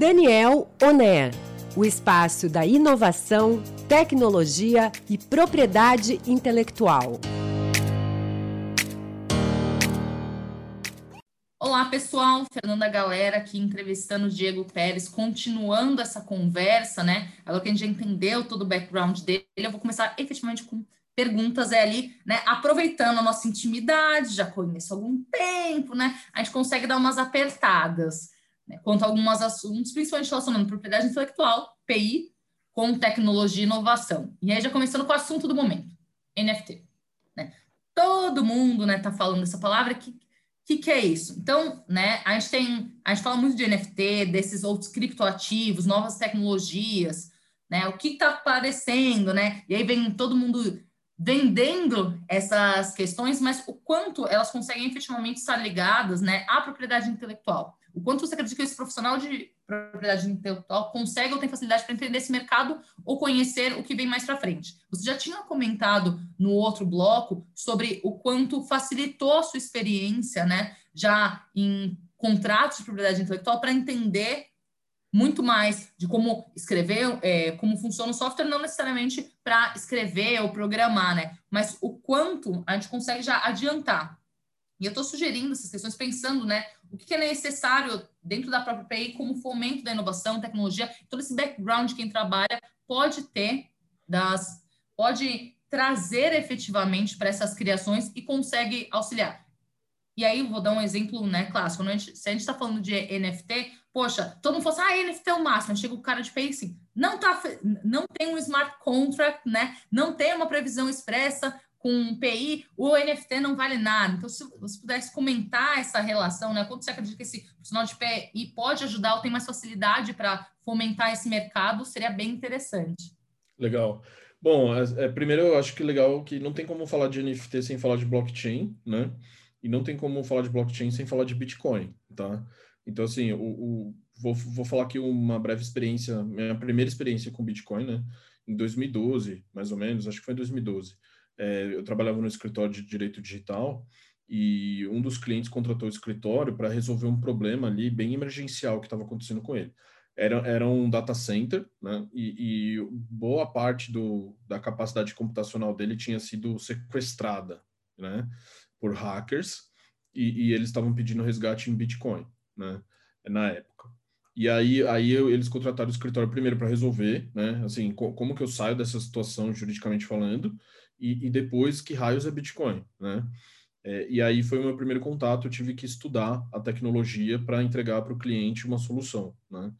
Daniel Oner, o espaço da inovação, tecnologia e propriedade intelectual. Olá, pessoal. Fernanda Galera aqui entrevistando o Diego Pérez, continuando essa conversa, né? Agora que a gente já entendeu todo o background dele, eu vou começar efetivamente com perguntas é ali, né? Aproveitando a nossa intimidade, já conheço há algum tempo, né? A gente consegue dar umas apertadas né? quanto a alguns assuntos, principalmente relacionando propriedade intelectual, PI, com tecnologia e inovação. E aí já começando com o assunto do momento, NFT. Né? Todo mundo, né, tá falando essa palavra que que, que é isso? Então, né, a gente tem, a gente fala muito de NFT, desses outros criptoativos, novas tecnologias, né? O que está aparecendo, né? E aí vem todo mundo vendendo essas questões, mas o quanto elas conseguem efetivamente estar ligadas né, à propriedade intelectual. O quanto você acredita que esse profissional de propriedade intelectual consegue ou tem facilidade para entender esse mercado ou conhecer o que vem mais para frente. Você já tinha comentado no outro bloco sobre o quanto facilitou a sua experiência, né, já em contratos de propriedade intelectual para entender muito mais de como escrever, é, como funciona o software, não necessariamente para escrever ou programar, né? Mas o quanto a gente consegue já adiantar. E eu estou sugerindo essas questões pensando, né? O que é necessário dentro da própria PI como fomento da inovação, tecnologia, todo esse background quem trabalha pode ter das, pode trazer efetivamente para essas criações e consegue auxiliar. E aí, vou dar um exemplo né, clássico. A gente, se a gente está falando de NFT, poxa, todo mundo fala assim, ah, NFT é o máximo. Chega o cara de PI assim, não, tá, não tem um smart contract, né? Não tem uma previsão expressa com um PI, o NFT não vale nada. Então, se você pudesse comentar essa relação, né? Quanto você acredita que esse profissional de PI pode ajudar ou tem mais facilidade para fomentar esse mercado, seria bem interessante. Legal. Bom, é, primeiro eu acho que legal que não tem como falar de NFT sem falar de blockchain, né? E não tem como falar de blockchain sem falar de Bitcoin, tá? Então, assim, o, o vou, vou falar aqui uma breve experiência, minha primeira experiência com Bitcoin, né? Em 2012, mais ou menos, acho que foi em 2012. É, eu trabalhava no escritório de direito digital e um dos clientes contratou o escritório para resolver um problema ali bem emergencial que estava acontecendo com ele. Era, era um data center, né? E, e boa parte do, da capacidade computacional dele tinha sido sequestrada, né? Por hackers e, e eles estavam pedindo resgate em Bitcoin, né? Na época. E aí, aí eles contrataram o escritório primeiro para resolver, né? Assim, co como que eu saio dessa situação juridicamente falando e, e depois que raios é Bitcoin, né? É, e aí foi o meu primeiro contato, eu tive que estudar a tecnologia para entregar para o cliente uma solução, né?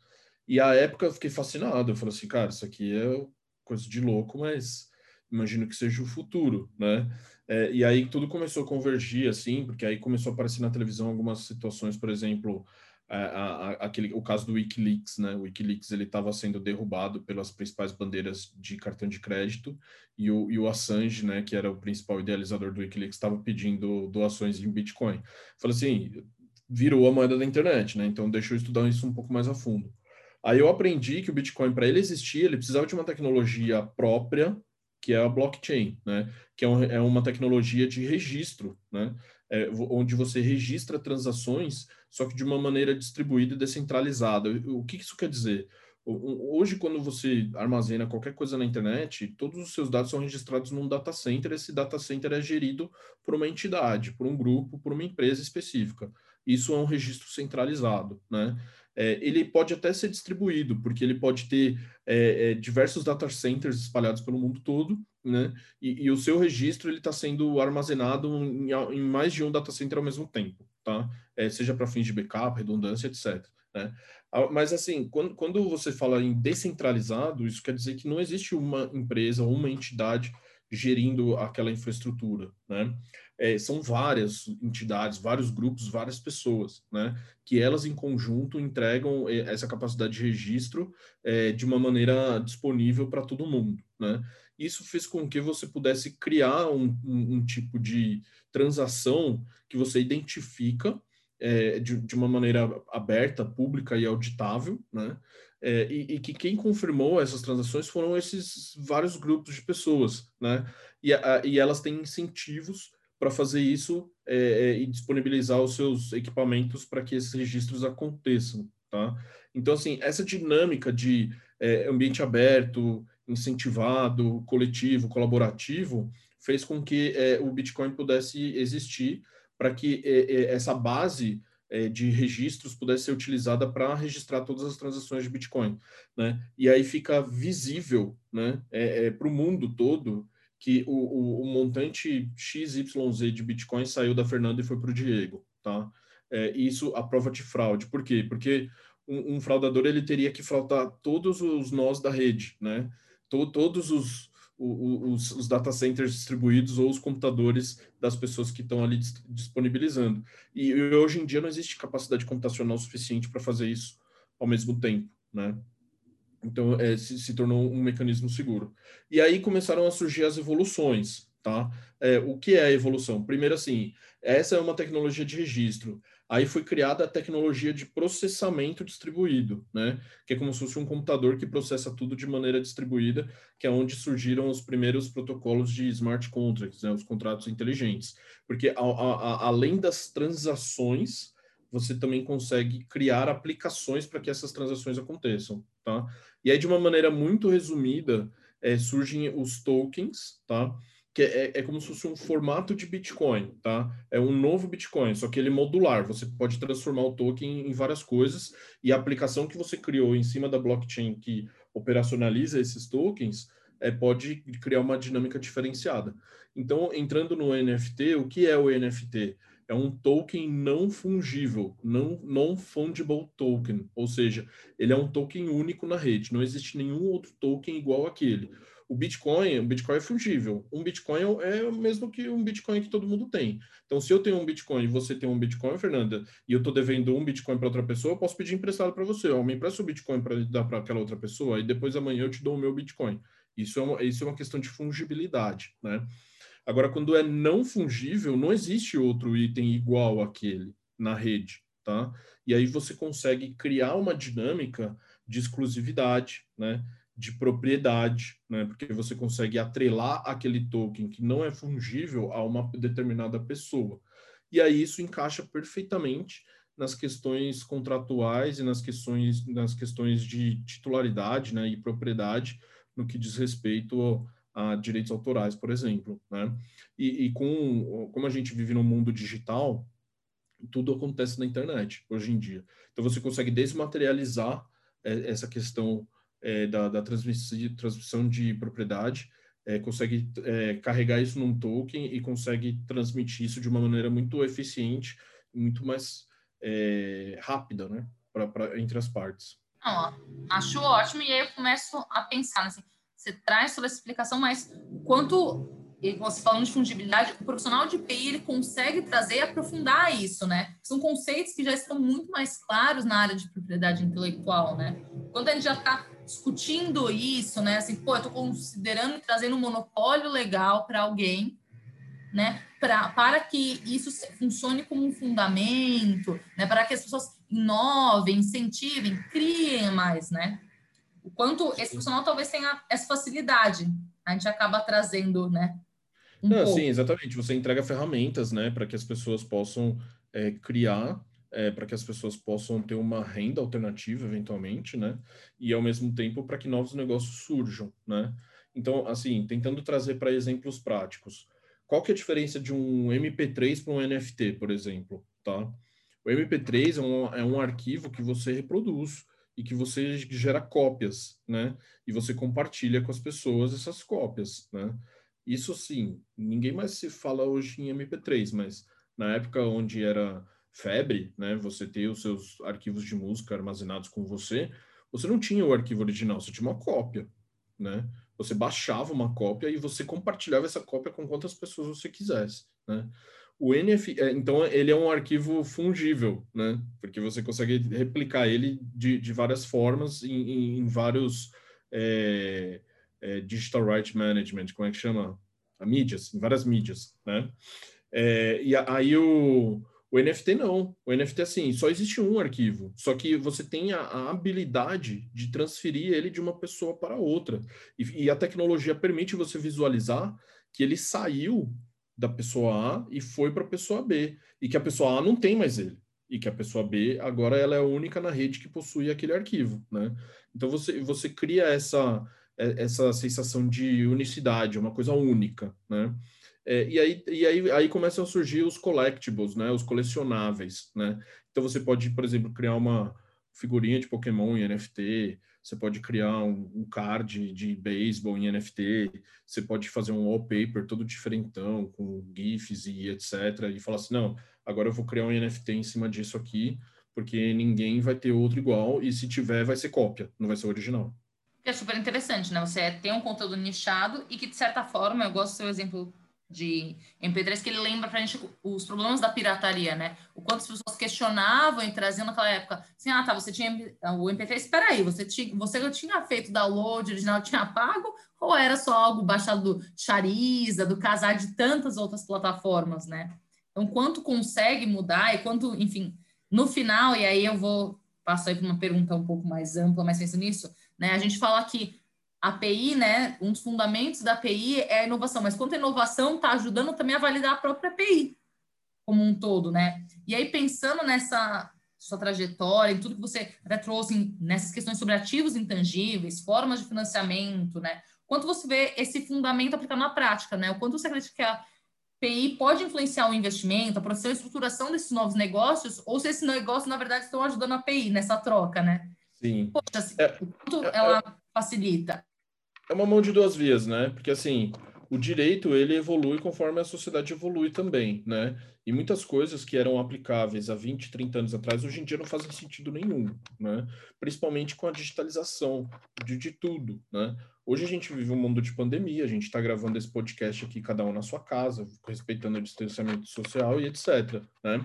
E a época eu fiquei fascinado, eu falei assim, cara, isso aqui é coisa de louco, mas imagino que seja o futuro, né? É, e aí tudo começou a convergir, assim, porque aí começou a aparecer na televisão algumas situações, por exemplo, a, a, aquele, o caso do Wikileaks, né? O Wikileaks ele estava sendo derrubado pelas principais bandeiras de cartão de crédito e o, e o Assange, né, que era o principal idealizador do Wikileaks, estava pedindo doações em Bitcoin. Falei assim, virou a moeda da internet, né? Então deixa eu estudar isso um pouco mais a fundo. Aí eu aprendi que o Bitcoin, para ele existir, ele precisava de uma tecnologia própria que é a blockchain, né? que é, um, é uma tecnologia de registro, né? É, onde você registra transações, só que de uma maneira distribuída e descentralizada. O que isso quer dizer? Hoje, quando você armazena qualquer coisa na internet, todos os seus dados são registrados num data center. Esse data center é gerido por uma entidade, por um grupo, por uma empresa específica. Isso é um registro centralizado, né? É, ele pode até ser distribuído, porque ele pode ter é, é, diversos data centers espalhados pelo mundo todo, né? E, e o seu registro ele está sendo armazenado em, em, mais de um data center ao mesmo tempo, tá? É, seja para fins de backup, redundância, etc. Né? Mas assim, quando, quando você fala em descentralizado, isso quer dizer que não existe uma empresa ou uma entidade gerindo aquela infraestrutura, né? É, são várias entidades, vários grupos, várias pessoas, né? Que elas em conjunto entregam é, essa capacidade de registro é, de uma maneira disponível para todo mundo, né? Isso fez com que você pudesse criar um, um, um tipo de transação que você identifica é, de, de, uma maneira aberta, pública e auditável, né? É, e, e, que quem confirmou essas transações foram esses vários grupos de pessoas, né? E, a, e elas têm incentivos para fazer isso é, é, e disponibilizar os seus equipamentos para que esses registros aconteçam, tá? Então, assim, essa dinâmica de é, ambiente aberto, incentivado, coletivo, colaborativo, fez com que é, o Bitcoin pudesse existir para que é, é essa base de registros pudesse ser utilizada para registrar todas as transações de Bitcoin, né? E aí fica visível, né, é, é para o mundo todo que o, o, o, montante XYZ de Bitcoin saiu da Fernanda e foi para o Diego, tá? É, isso a prova de fraude. Por quê? Porque um, um, fraudador ele teria que fraudar todos os nós da rede, né? todos os, os, os, data centers distribuídos ou os computadores das pessoas que estão ali disponibilizando. E, e hoje em dia não existe capacidade computacional suficiente para fazer isso ao mesmo tempo, né? Então, é, se, se, tornou um mecanismo seguro. E aí começaram a surgir as evoluções, tá? É, o que é a evolução? Primeiro, assim, essa é uma tecnologia de registro. Aí foi criada a tecnologia de processamento distribuído, né? Que é como se fosse um computador que processa tudo de maneira distribuída, que é onde surgiram os primeiros protocolos de smart contracts, né? Os contratos inteligentes. Porque a, a, a, além das transações, você também consegue criar aplicações para que essas transações aconteçam, tá? E aí, de uma maneira muito resumida, é, surgem os tokens, tá? que é, é, como se fosse um formato de Bitcoin, tá? É um novo Bitcoin, só que ele é modular. Você pode transformar o token em várias coisas e a aplicação que você criou em cima da blockchain que operacionaliza esses tokens é, pode criar uma dinâmica diferenciada. Então, entrando no NFT, o que é o NFT? É um token não fungível, não non fungible token, ou seja, ele é um token único na rede. Não existe nenhum outro token igual àquele o Bitcoin, o Bitcoin é fungível. Um Bitcoin é o mesmo que um Bitcoin que todo mundo tem. Então, se eu tenho um Bitcoin e você tem um Bitcoin, Fernanda, e eu estou devendo um Bitcoin para outra pessoa, eu posso pedir emprestado para você. Eu me empresta o Bitcoin para dar para aquela outra pessoa e depois amanhã eu te dou o meu Bitcoin. Isso é uma, isso é uma questão de fungibilidade, né? Agora, quando é não fungível, não existe outro item igual àquele na rede, tá? E aí você consegue criar uma dinâmica de exclusividade, né? de propriedade, né? Porque você consegue atrelar aquele token que não é fungível a uma determinada pessoa. E aí isso encaixa perfeitamente nas questões contratuais e nas questões nas questões de titularidade, né, e propriedade no que diz respeito a direitos autorais, por exemplo, né? E, e com como a gente vive no mundo digital, tudo acontece na internet hoje em dia. Então você consegue desmaterializar é, essa questão é, da, da transmissão, de propriedade, é, consegue é, carregar isso num token e consegue transmitir isso de uma maneira muito eficiente, muito mais é, rápida, né, pra, pra, entre as partes. Não, acho ótimo, e aí eu começo a pensar, assim, você traz toda essa explicação, mas quanto você falando de fungibilidade, o profissional de TI ele consegue trazer e aprofundar isso, né? São conceitos que já estão muito mais claros na área de propriedade intelectual, né? Quando a gente já está discutindo isso, né? Assim, pô, eu estou considerando trazendo um monopólio legal para alguém, né? Pra, para que isso funcione como um fundamento, né? Para que as pessoas inovem, incentivem, criem mais, né? O quanto esse profissional talvez tenha essa facilidade, a gente acaba trazendo, né? Um Não, sim, exatamente. Você entrega ferramentas, né, para que as pessoas possam é, criar é, para que as pessoas possam ter uma renda alternativa, eventualmente, né? E ao mesmo tempo para que novos negócios surjam, né? Então, assim, tentando trazer para exemplos práticos, qual que é a diferença de um MP3 para um NFT, por exemplo, tá? O MP3 é um, é um arquivo que você reproduz e que você gera cópias, né? E você compartilha com as pessoas essas cópias, né? Isso sim, ninguém mais se fala hoje em MP3, mas na época onde era febre, né? Você ter os seus arquivos de música armazenados com você, você não tinha o arquivo original, você tinha uma cópia, né? Você baixava uma cópia e você compartilhava essa cópia com quantas pessoas você quisesse, né? O NF, é, então ele é um arquivo fungível, né? Porque você consegue replicar ele de, de várias formas em, em, vários é, é, digital right management, como é que chama? A mídias, em várias mídias, né? É, e aí o, o NFT não. O NFT, assim, só existe um arquivo. Só que você tem a, a habilidade de transferir ele de uma pessoa para outra. E, e, a tecnologia permite você visualizar que ele saiu da pessoa A e foi para a pessoa B. E que a pessoa A não tem mais ele. e que a pessoa B agora ela é a única na rede que possui aquele arquivo, né? Então você, você cria essa, é, essa sensação de unicidade, uma coisa única, né? É, e aí, e aí, aí começam a surgir os collectibles, né? Os colecionáveis, né? Então você pode, por exemplo, criar uma figurinha de Pokémon em NFT, você pode criar um, um card de beisebol em NFT, você pode fazer um wallpaper todo diferentão, com GIFs e etc. E falar assim, não, agora eu vou criar um NFT em cima disso aqui, porque ninguém vai ter outro igual, e se tiver, vai ser cópia, não vai ser original. É super interessante, né? Você tem um conteúdo nichado e que, de certa forma, eu gosto do seu exemplo de MP3 que ele lembra pra gente os problemas da pirataria, né? O quanto as pessoas questionavam e traziam naquela época, assim, ah, tá, você tinha o MP3, espera aí, você tinha, você tinha feito download original, tinha pago, ou era só algo baixado do Chariza, do Casar, de tantas outras plataformas, né? Então, quanto consegue mudar e quanto, enfim, no final, e aí eu vou passar aí para uma pergunta um pouco mais ampla, mas penso nisso, né? A gente fala que a API, né, um dos fundamentos da API é a inovação, mas quanto a inovação está ajudando também a validar a própria API como um todo, né? E aí, pensando nessa sua trajetória, em tudo que você até trouxe nessas questões sobre ativos intangíveis, formas de financiamento, né? Quanto você vê esse fundamento aplicado na prática, né? O quanto você acredita que a API pode influenciar o investimento, a produção e estruturação desses novos negócios, ou se esses negócios, na verdade, estão ajudando a API nessa troca, né? Sim. Poxa, assim, quanto é, ela é, facilita? É uma mão de duas vias, né? Porque assim, o direito ele evolui conforme a sociedade evolui também, né? E muitas coisas que eram aplicáveis há 20, 30 anos atrás, hoje em dia não fazem sentido nenhum, né? Principalmente com a digitalização de, de tudo, né? Hoje a gente vive um mundo de pandemia, a gente está gravando esse podcast aqui, cada um na sua casa, respeitando o distanciamento social e etc, né?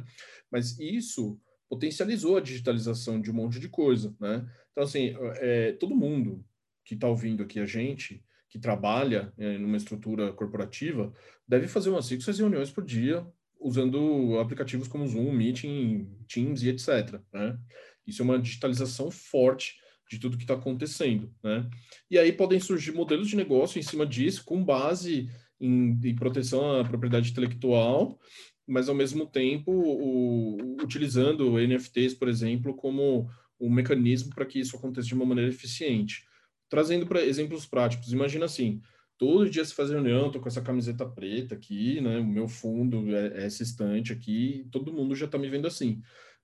Mas isso potencializou a digitalização de um monte de coisa, né? Então, assim, é, todo mundo, que está ouvindo aqui a gente, que trabalha é, numa estrutura corporativa, deve fazer umas cinco, seis reuniões por dia, usando aplicativos como Zoom, Meeting, Teams e etc. Né? Isso é uma digitalização forte de tudo que está acontecendo. Né? E aí podem surgir modelos de negócio em cima disso, com base em, em proteção à propriedade intelectual, mas ao mesmo tempo o, utilizando NFTs, por exemplo, como um mecanismo para que isso aconteça de uma maneira eficiente. Trazendo para exemplos práticos, imagina assim, todo dia se faz reunião, tô com essa camiseta preta aqui, né? O meu fundo é, é essa estante aqui, todo mundo já está me vendo assim.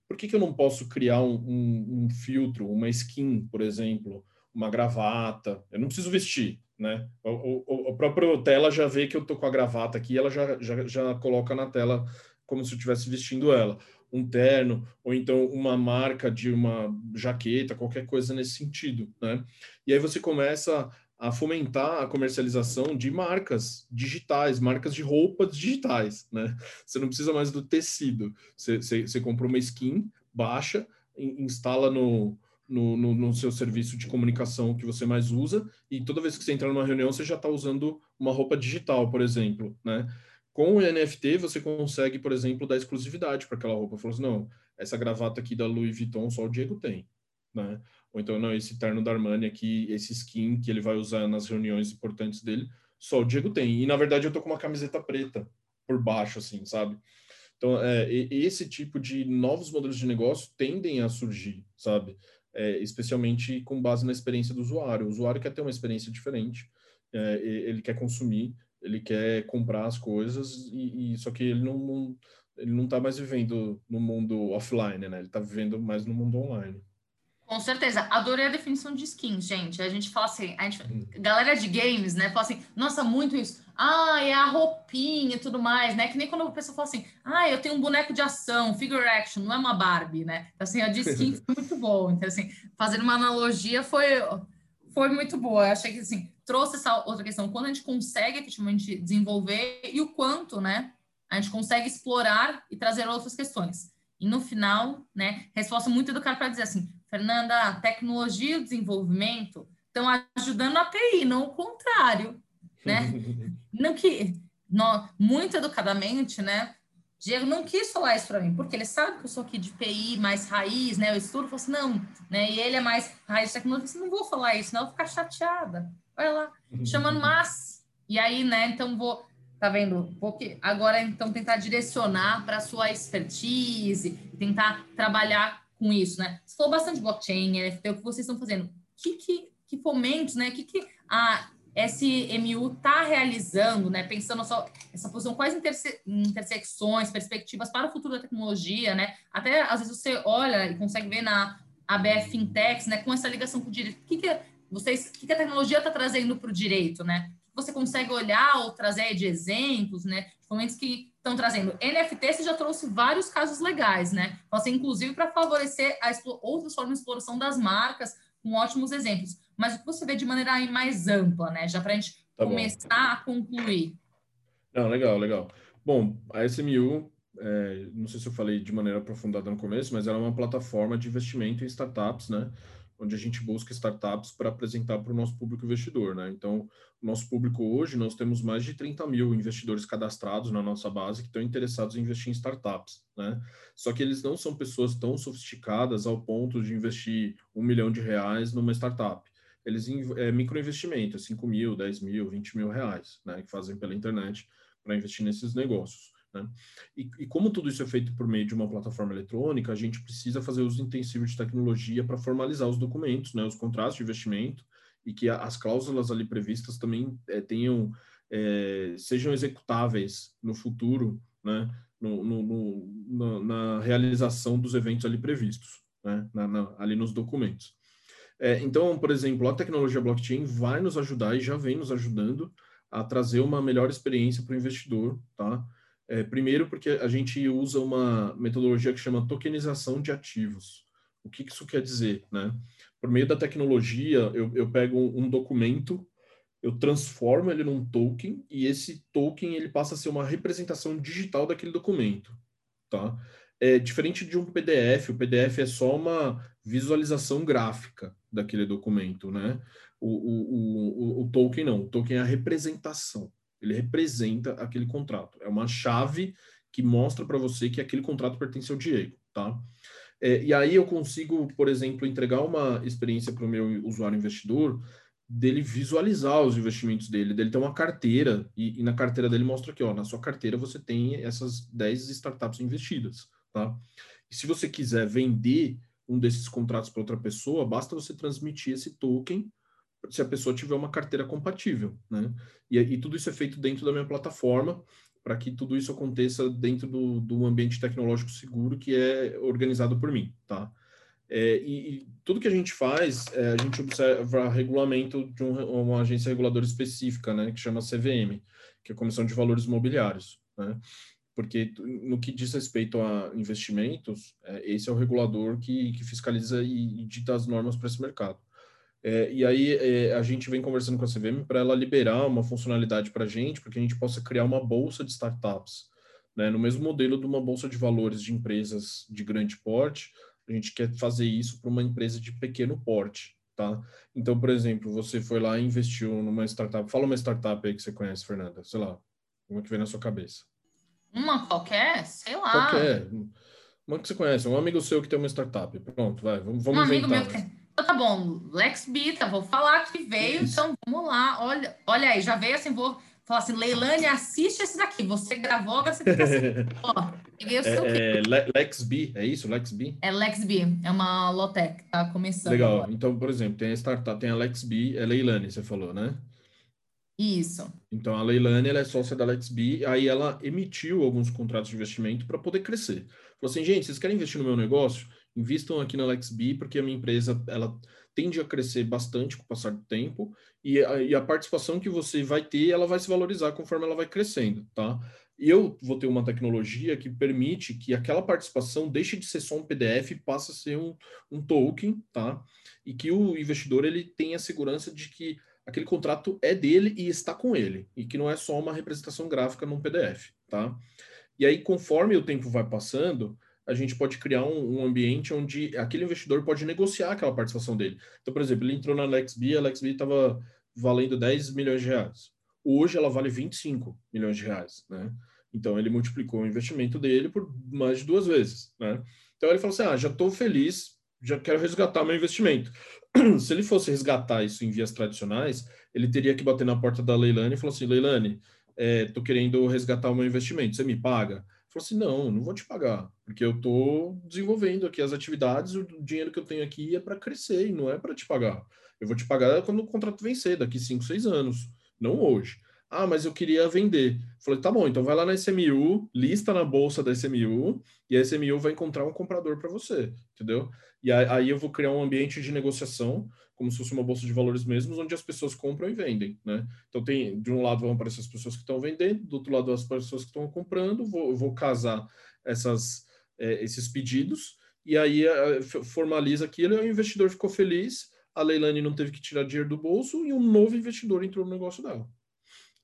Por que, que eu não posso criar um, um, um, filtro, uma skin, por exemplo, uma gravata? Eu não preciso vestir, né? O, o, tela já vê que eu tô com a gravata aqui, ela já, já, já coloca na tela como se eu estivesse vestindo ela um terno, ou então uma marca de uma jaqueta, qualquer coisa nesse sentido, né? E aí você começa a fomentar a comercialização de marcas digitais, marcas de roupas digitais, né? Você não precisa mais do tecido. Você, você, você compra uma skin, baixa, instala no, no, no, no, seu serviço de comunicação que você mais usa, e toda vez que você entra numa reunião, você já está usando uma roupa digital, por exemplo, né? Com o NFT, você consegue, por exemplo, dar exclusividade para aquela roupa. Falou assim, não, essa gravata aqui da Louis Vuitton só o Diego tem, né? Ou então, não, esse terno da Armani aqui, esse skin que ele vai usar nas reuniões importantes dele, só o Diego tem. E, na verdade, eu tô com uma camiseta preta por baixo, assim, sabe? Então, é, esse tipo de novos modelos de negócio tendem a surgir, sabe? É, especialmente com base na experiência do usuário. O usuário quer ter uma experiência diferente, é, ele quer consumir ele quer comprar as coisas e, e só que ele não, não, ele não está mais vivendo no mundo offline, né? Ele está vivendo mais no mundo online. Com certeza, adorei a definição de skin, gente. A gente fala assim, a gente, hum. galera de games, né? Fala assim, nossa, muito isso. Ah, é a roupinha e tudo mais, né? Que nem quando a pessoa fala assim, ah, eu tenho um boneco de ação, figure action, não é uma Barbie, né? Então, assim, a de skin foi muito bom. Então, assim, fazendo uma analogia foi, foi muito boa. Eu achei que, assim, trouxe essa outra questão, quando a gente consegue efetivamente desenvolver e o quanto, né, a gente consegue explorar e trazer outras questões. E no final, né, resposta muito educada para dizer assim, Fernanda, tecnologia e desenvolvimento estão ajudando a API, não o contrário, né? não que, não, muito educadamente, né, Diego não quis falar isso para mim, porque ele sabe que eu sou aqui de PI, mais raiz, né? Eu estudo, falou assim, não, né? E ele é mais raiz de tecnologia, eu assim, não vou falar isso, não, eu vou ficar chateada olha lá, chamando mas. E aí, né, então vou Tá vendo? Porque agora então tentar direcionar para sua expertise, tentar trabalhar com isso, né? Você falou bastante blockchain, NFT, o que vocês estão fazendo? Que, que, que fomentos, né? Que, que a SMU está realizando, né? Pensando só essa posição, quais interse intersecções, perspectivas para o futuro da tecnologia, né? Até às vezes você olha e consegue ver na ABF Fintechs, né? Com essa ligação com o direito, o que, que vocês, o que, que a tecnologia está trazendo para o direito, né? Você consegue olhar ou trazer de exemplos, né? Momentos que estão trazendo NFT, você já trouxe vários casos legais, né? Inclusive para favorecer a outras formas de exploração das marcas, com ótimos exemplos mas o que você vê de maneira aí mais ampla, né? Já para a gente tá começar bom. a concluir. Não, legal, legal. Bom, a SMU, é, não sei se eu falei de maneira aprofundada no começo, mas ela é uma plataforma de investimento em startups, né? Onde a gente busca startups para apresentar para o nosso público investidor, né? Então, o nosso público hoje, nós temos mais de 30 mil investidores cadastrados na nossa base que estão interessados em investir em startups, né? Só que eles não são pessoas tão sofisticadas ao ponto de investir um milhão de reais numa startup eles é, microinvestimento, 5 mil, 10 mil, 20 mil reais, né, que fazem pela internet para investir nesses negócios. Né? E, e, como tudo isso é feito por meio de uma plataforma eletrônica, a gente precisa fazer uso intensivo de tecnologia para formalizar os documentos, né, os contratos de investimento, e que as cláusulas ali previstas também é, tenham, é, sejam executáveis no futuro, né, no, no, no, na, na, realização dos eventos ali previstos, né, na, na, ali nos documentos. É, então, por exemplo, a tecnologia blockchain vai nos ajudar e já vem nos ajudando a trazer uma melhor experiência para o investidor, tá? É, primeiro, porque a gente usa uma metodologia que chama tokenização de ativos. O que isso quer dizer, né? Por meio da tecnologia, eu, eu pego um documento, eu transformo ele num token e esse token ele passa a ser uma representação digital daquele documento, tá? É diferente de um PDF, o PDF é só uma visualização gráfica daquele documento, né? O, o, o, o token não, o token é a representação, ele representa aquele contrato, é uma chave que mostra para você que aquele contrato pertence ao Diego, tá? É, e aí eu consigo, por exemplo, entregar uma experiência para o meu usuário investidor dele visualizar os investimentos dele, dele ter uma carteira, e, e, na carteira dele mostra aqui, ó, na sua carteira você tem essas 10 startups investidas, tá? E se você quiser vender um desses contratos para outra pessoa, basta você transmitir esse token se a pessoa tiver uma carteira compatível, né? E, e tudo isso é feito dentro da minha plataforma para que tudo isso aconteça dentro do, do ambiente tecnológico seguro que é organizado por mim, tá? É, e, e, tudo que a gente faz, é, a gente observa regulamento de um, uma agência reguladora específica, né, que chama CVM, que é a Comissão de Valores Imobiliários, né? Porque no que diz respeito a investimentos, é, esse é o regulador que, que fiscaliza e, e dita as normas para esse mercado. É, e aí é, a gente vem conversando com a CVM para ela liberar uma funcionalidade para a gente, para que a gente possa criar uma bolsa de startups, né? no mesmo modelo de uma bolsa de valores de empresas de grande porte, a gente quer fazer isso para uma empresa de pequeno porte, tá? Então, por exemplo, você foi lá e investiu numa startup, fala uma startup aí que você conhece, Fernanda, sei lá, uma que vem na sua cabeça. Uma qualquer? Sei lá. Qualquer. Uma que você conhece, um amigo seu que tem uma startup. Pronto, vai, vamos, vamos um amigo meu que tem... Então, tá bom, Lex Bita, vou falar que veio, Isso. então vamos lá. Olha, olha aí, já veio assim, vou falar assim, Leilane, assiste esse daqui. Você gravou, agora você que assistir. Ó, peguei o seu é, é, Lex B, é isso? Lex B? É Lex B, é uma Lotec, tá começando. Legal, agora. então, por exemplo, tem a startup, tem a Lex B, é Leilane, você falou, né? Isso. Então a Leilane ela é sócia da LexB, aí ela emitiu alguns contratos de investimento para poder crescer. Falou assim, gente, vocês querem investir no meu negócio? Invistam aqui na LexB, porque a minha empresa ela tende a crescer bastante com o passar do tempo, e a, e a participação que você vai ter, ela vai se valorizar conforme ela vai crescendo, tá? Eu vou ter uma tecnologia que permite que aquela participação deixe de ser só um PDF e passe a ser um, um token, tá? E que o investidor ele tenha a segurança de que aquele contrato é dele e está com ele, e que não é só uma representação gráfica num PDF, tá? E aí, conforme o tempo vai passando, a gente pode criar um, um, ambiente onde aquele investidor pode negociar aquela participação dele. Então, por exemplo, ele entrou na LexB, a LexB estava valendo 10 milhões de reais. Hoje ela vale 25 milhões de reais, né? Então, ele multiplicou o investimento dele por mais de duas vezes, né? Então, ele falou assim, ah, já estou feliz, já quero resgatar meu investimento. se ele fosse resgatar isso em vias tradicionais, ele teria que bater na porta da Leilani e falar assim, Leilani, é, querendo resgatar o meu investimento, você me paga? Falou assim, não, não vou te pagar, porque eu estou desenvolvendo aqui as atividades, o dinheiro que eu tenho aqui é para crescer e não é para te pagar. Eu vou te pagar quando o contrato vencer, daqui 5, 6 anos, não hoje. Ah, mas eu queria vender. Falei, tá bom, então vai lá na SMU, lista na bolsa da SMU, e a SMU vai encontrar um comprador para você, entendeu? E aí eu vou criar um ambiente de negociação, como se fosse uma bolsa de valores mesmos, onde as pessoas compram e vendem, né? Então tem, de um lado vão aparecer as pessoas que estão vendendo, do outro lado as pessoas que estão comprando, vou, vou casar essas, é, esses pedidos, e aí é, formaliza aquilo, e o investidor ficou feliz, a Leilani não teve que tirar dinheiro do bolso, e um novo investidor entrou no negócio dela.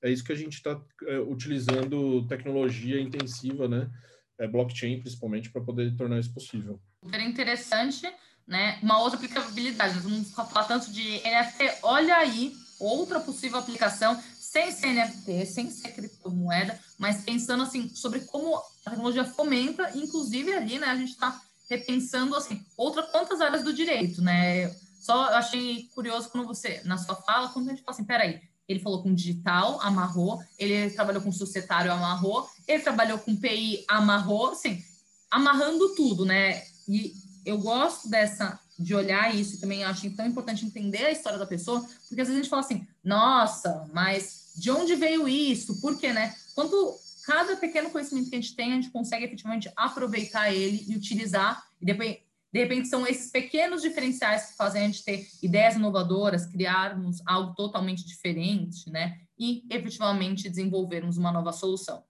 É isso que a gente está é, utilizando tecnologia intensiva, né? É, blockchain, principalmente, para poder tornar isso possível. Super interessante, né? Uma outra aplicabilidade, nós vamos falar tanto de NFT, olha aí outra possível aplicação, sem ser NFT, sem ser criptomoeda, mas pensando assim sobre como a tecnologia fomenta, inclusive ali, né, a gente está repensando assim, outra quantas áreas do direito, né? Só eu achei curioso quando você, na sua fala, quando a gente fala assim, peraí, ele falou com digital, amarrou. Ele trabalhou com societário, amarrou. Ele trabalhou com PI, amarrou. Assim, amarrando tudo, né? E eu gosto dessa de olhar isso e também acho tão importante entender a história da pessoa, porque às vezes a gente fala assim, nossa, mas de onde veio isso? Por quê, né? Quanto cada pequeno conhecimento que a gente tem, a gente consegue efetivamente aproveitar ele e utilizar, e depois de repente, são esses pequenos diferenciais que fazem a gente ter ideias inovadoras, criarmos algo totalmente diferente, né? E efetivamente desenvolvermos uma nova solução.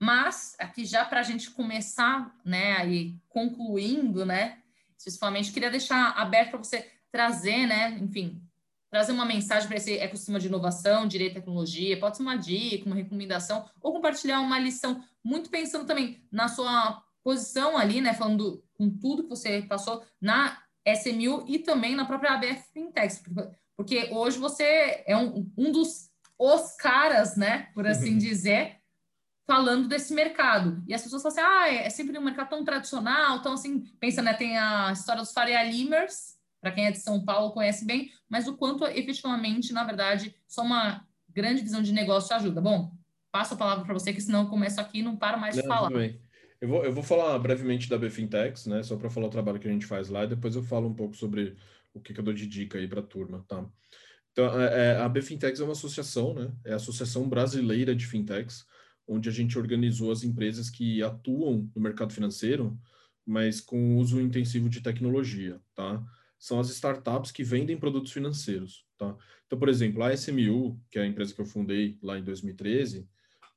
Mas, aqui já para a gente começar, né, aí concluindo, né, especificamente, queria deixar aberto para você trazer, né, enfim, trazer uma mensagem para esse ecossistema de inovação, direito e tecnologia, pode ser uma dica, uma recomendação, ou compartilhar uma lição, muito pensando também na sua posição ali, né, falando com tudo que você passou na SMU e também na própria ABF Fintech, porque hoje você é um, um dos os caras, né, por assim dizer, falando desse mercado. E as pessoas falam assim, ah, é sempre um mercado tão tradicional, tão assim, pensa, né, tem a história dos Faria Limers, para quem é de São Paulo conhece bem, mas o quanto efetivamente, na verdade, só uma grande visão de negócio ajuda. Bom, passo a palavra para você, que senão eu começo aqui e não paro mais de não, falar. Eu vou, eu vou falar brevemente da Bfintex, né? Só para falar o trabalho que a gente faz lá, e depois eu falo um pouco sobre o que, que eu dou de dica aí para a turma, tá? Então, é, é a Bfintex é uma associação, né? É a Associação Brasileira de Fintechs, onde a gente organizou as empresas que atuam no mercado financeiro, mas com uso intensivo de tecnologia, tá? São as startups que vendem produtos financeiros, tá? Então, por exemplo, a SMU, que é a empresa que eu fundei lá em 2013,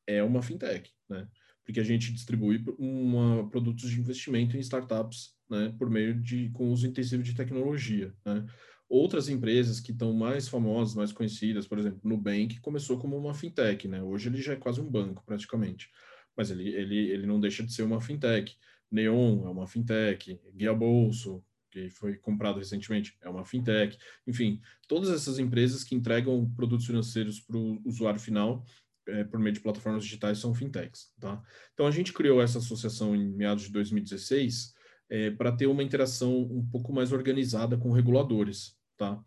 é uma fintech, né? Porque a gente distribui uma, produtos de investimento em startups, né, por meio de com uso intensivo de tecnologia, né. Outras empresas que estão mais famosas, mais conhecidas, por exemplo, Nubank começou como uma fintech, né? Hoje ele já é quase um banco, praticamente. Mas ele, ele, ele não deixa de ser uma fintech. Neon é uma fintech, Guia Bolso, que foi comprado recentemente, é uma fintech. Enfim, todas essas empresas que entregam produtos financeiros para o usuário final é, por meio de plataformas digitais são fintechs, tá? Então a gente criou essa associação em meados de 2016 é, para ter uma interação um pouco mais organizada com reguladores, tá?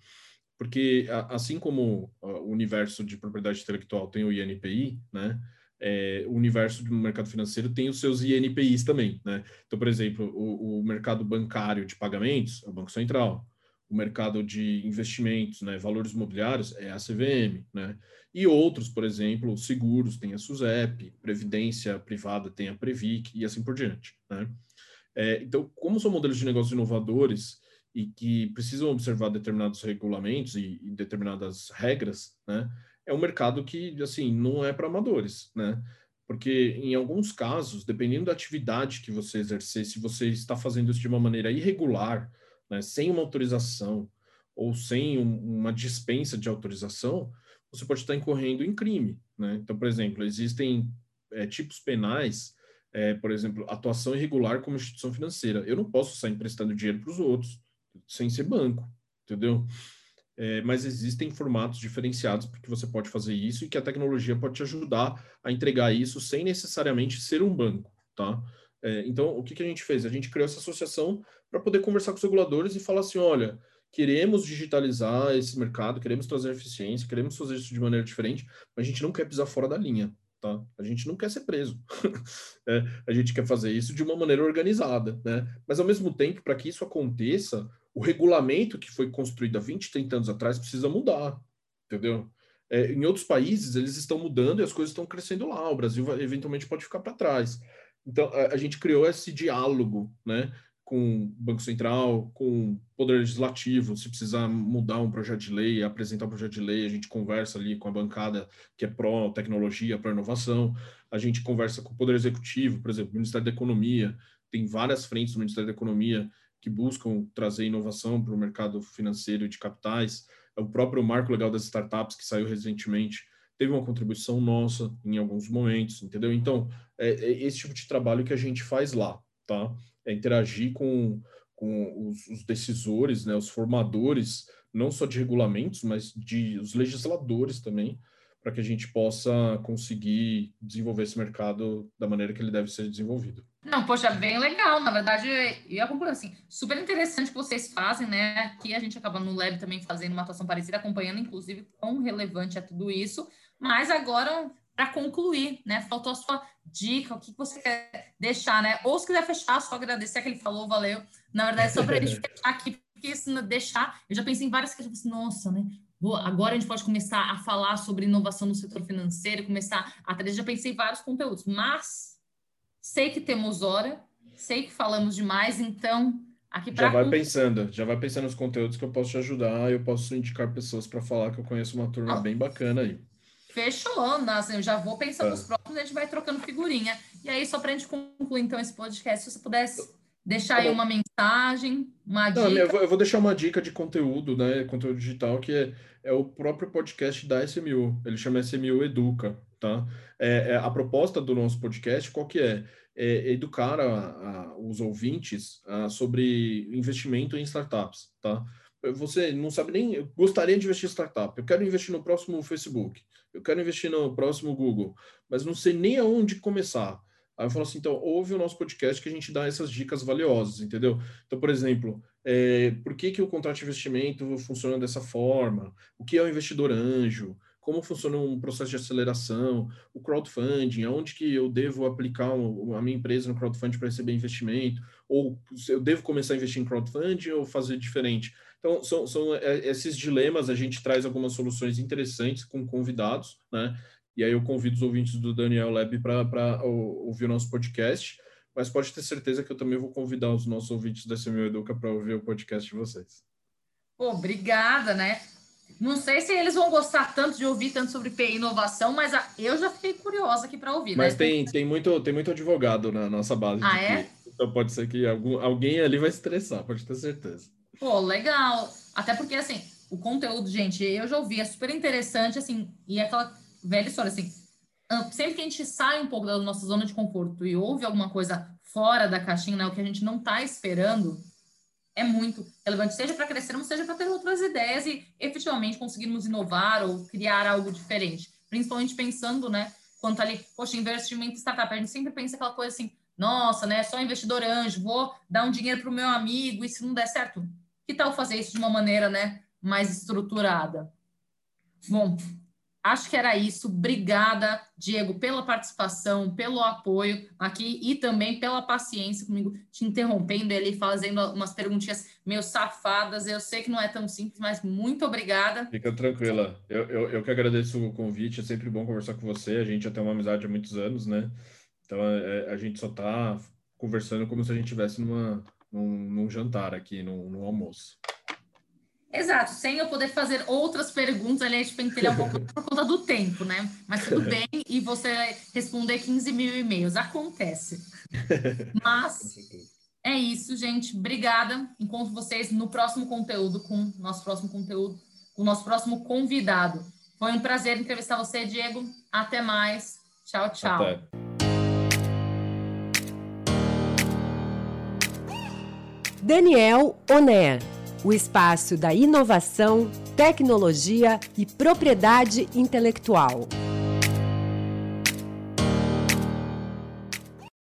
Porque a, assim como o universo de propriedade intelectual tem o INPI, né? É, o universo do mercado financeiro tem os seus INPIs também, né? Então, por exemplo, o, o mercado bancário de pagamentos é o Banco Central, o mercado de investimentos, né, valores imobiliários, é a CVM, né? E outros, por exemplo, seguros, tem a SUSEP, previdência privada tem a Previc e assim por diante, né? É, então, como são modelos de negócios inovadores e que precisam observar determinados regulamentos e, e determinadas regras, né? É um mercado que, assim, não é para amadores, né? Porque em alguns casos, dependendo da atividade que você exercer, se você está fazendo isso de uma maneira irregular, né, sem uma autorização ou sem um, uma dispensa de autorização, você pode estar incorrendo em crime. Né? Então, por exemplo, existem é, tipos penais, é, por exemplo, atuação irregular como instituição financeira. Eu não posso sair emprestando dinheiro para os outros sem ser banco, entendeu? É, mas existem formatos diferenciados porque você pode fazer isso e que a tecnologia pode te ajudar a entregar isso sem necessariamente ser um banco, tá? É, então, o que, que a gente fez? A gente criou essa associação para poder conversar com os reguladores e falar assim: olha, queremos digitalizar esse mercado, queremos trazer eficiência, queremos fazer isso de maneira diferente, mas a gente não quer pisar fora da linha, tá? A gente não quer ser preso. é, a gente quer fazer isso de uma maneira organizada, né? Mas ao mesmo tempo, para que isso aconteça, o regulamento que foi construído há 20, 30 anos atrás precisa mudar, entendeu? É, em outros países, eles estão mudando e as coisas estão crescendo lá. O Brasil eventualmente pode ficar para trás. Então, a, gente criou esse diálogo, né? Com o Banco Central, com o Poder Legislativo. Se precisar mudar um projeto de lei, apresentar um projeto de lei, a gente conversa ali com a bancada que é pró-tecnologia, pró-inovação. A gente conversa com o Poder Executivo, por exemplo, o Ministério da Economia. Tem várias frentes do Ministério da Economia que buscam trazer inovação para o mercado financeiro de capitais o próprio marco legal das startups que saiu recentemente teve uma contribuição nossa em alguns momentos, entendeu? Então, é, é esse tipo de trabalho que a gente faz lá, tá? É interagir com, com os, os, decisores, né, os formadores, não só de regulamentos, mas de os legisladores também, para que a gente possa conseguir desenvolver esse mercado da maneira que ele deve ser desenvolvido. Não, poxa, bem legal. Na verdade, eu ia concluir assim, super interessante que vocês fazem, né? Aqui a gente acaba no Lab também fazendo uma atuação parecida, acompanhando, inclusive, quão relevante é tudo isso. Mas agora, para concluir, né? Faltou a sua dica, o que você quer deixar, né? Ou se quiser fechar, só agradecer que ele falou, valeu. Na verdade, só para a gente fechar aqui, porque se deixar, eu já pensei em várias questões, assim, nossa, né? agora a gente pode começar a falar sobre inovação no setor financeiro, começar a trazer, já pensei em vários conteúdos, mas sei que temos hora, sei que falamos demais, então aqui para Já vai pensando, já vai pensando nos conteúdos que eu posso te ajudar, eu posso indicar pessoas para falar que eu conheço uma turma ah. bem bacana aí. Fechou, assim, eu já vou pensando é. nos próximos, a gente vai trocando figurinha. E aí, só para a gente concluir então esse podcast, se você pudesse deixar tá aí uma mensagem, uma dica. Não, eu, vou, eu, vou, deixar uma dica de conteúdo, né? Conteúdo digital, que é, é o próprio podcast da SMU. Ele chama SMU Educa, tá? É, é, a proposta do nosso podcast, qual que é? é educar a, a, os ouvintes a, sobre investimento em startups, tá? Você não sabe nem, eu gostaria de investir em startup, eu quero investir no próximo Facebook, eu quero investir no próximo Google, mas não sei nem aonde começar. Aí eu falo assim, então, ouve o nosso podcast que a gente dá essas dicas valiosas, entendeu? Então, por exemplo, é, por que, que o contrato de investimento funciona dessa forma? O que é o investidor anjo? Como funciona um processo de aceleração? O crowdfunding, aonde que eu devo aplicar a minha empresa no crowdfunding para receber investimento? Ou eu devo começar a investir em crowdfunding ou fazer diferente? Então, são, são é, esses dilemas, a gente traz algumas soluções interessantes com convidados, né? E aí eu convido os ouvintes do Daniel Lab para ouvir o nosso podcast, mas pode ter certeza que eu também vou convidar os nossos ouvintes da CMU Educa para ouvir o podcast de vocês. Obrigada, né? Não sei se eles vão gostar tanto de ouvir tanto sobre PI inovação, mas eu já fiquei curiosa aqui para ouvir. Mas né? tem, tem, muito, tem muito advogado na nossa base. Ah, é? Então pode ser que algum, alguém ali vai estressar, pode ter certeza. Pô, legal. Até porque, assim, o conteúdo, gente, eu já ouvi, é super interessante, assim, e é aquela velha história, assim, sempre que a gente sai um pouco da nossa zona de conforto e ouve alguma coisa fora da caixinha, né, o que a gente não está esperando, é muito relevante, seja para crescermos, seja para ter outras ideias e efetivamente conseguirmos inovar ou criar algo diferente. Principalmente pensando, né, quanto ali, poxa, investimento em startup, a gente sempre pensa aquela coisa assim, nossa, né, só investidor anjo, vou dar um dinheiro para o meu amigo e se não der certo, que tal fazer isso de uma maneira, né, mais estruturada? Bom, Acho que era isso. Obrigada, Diego, pela participação, pelo apoio aqui e também pela paciência comigo, te interrompendo ali, fazendo umas perguntinhas meio safadas. Eu sei que não é tão simples, mas muito obrigada. Fica tranquila. Eu, eu, eu que agradeço o convite. É sempre bom conversar com você. A gente já tem uma amizade há muitos anos, né? Então é, a gente só está conversando como se a gente estivesse numa, num, num jantar aqui, num, num almoço. Exato, sem eu poder fazer outras perguntas, aliás, tipo, pentelhar um pouco por conta do tempo, né? Mas tudo bem, e você responder 15 mil e-mails, acontece. Mas é isso, gente. Obrigada. Encontro vocês no próximo conteúdo, com nosso próximo conteúdo, com o nosso próximo convidado. Foi um prazer entrevistar você, Diego. Até mais. Tchau, tchau. Até. Daniel Oner o espaço da inovação, tecnologia e propriedade intelectual.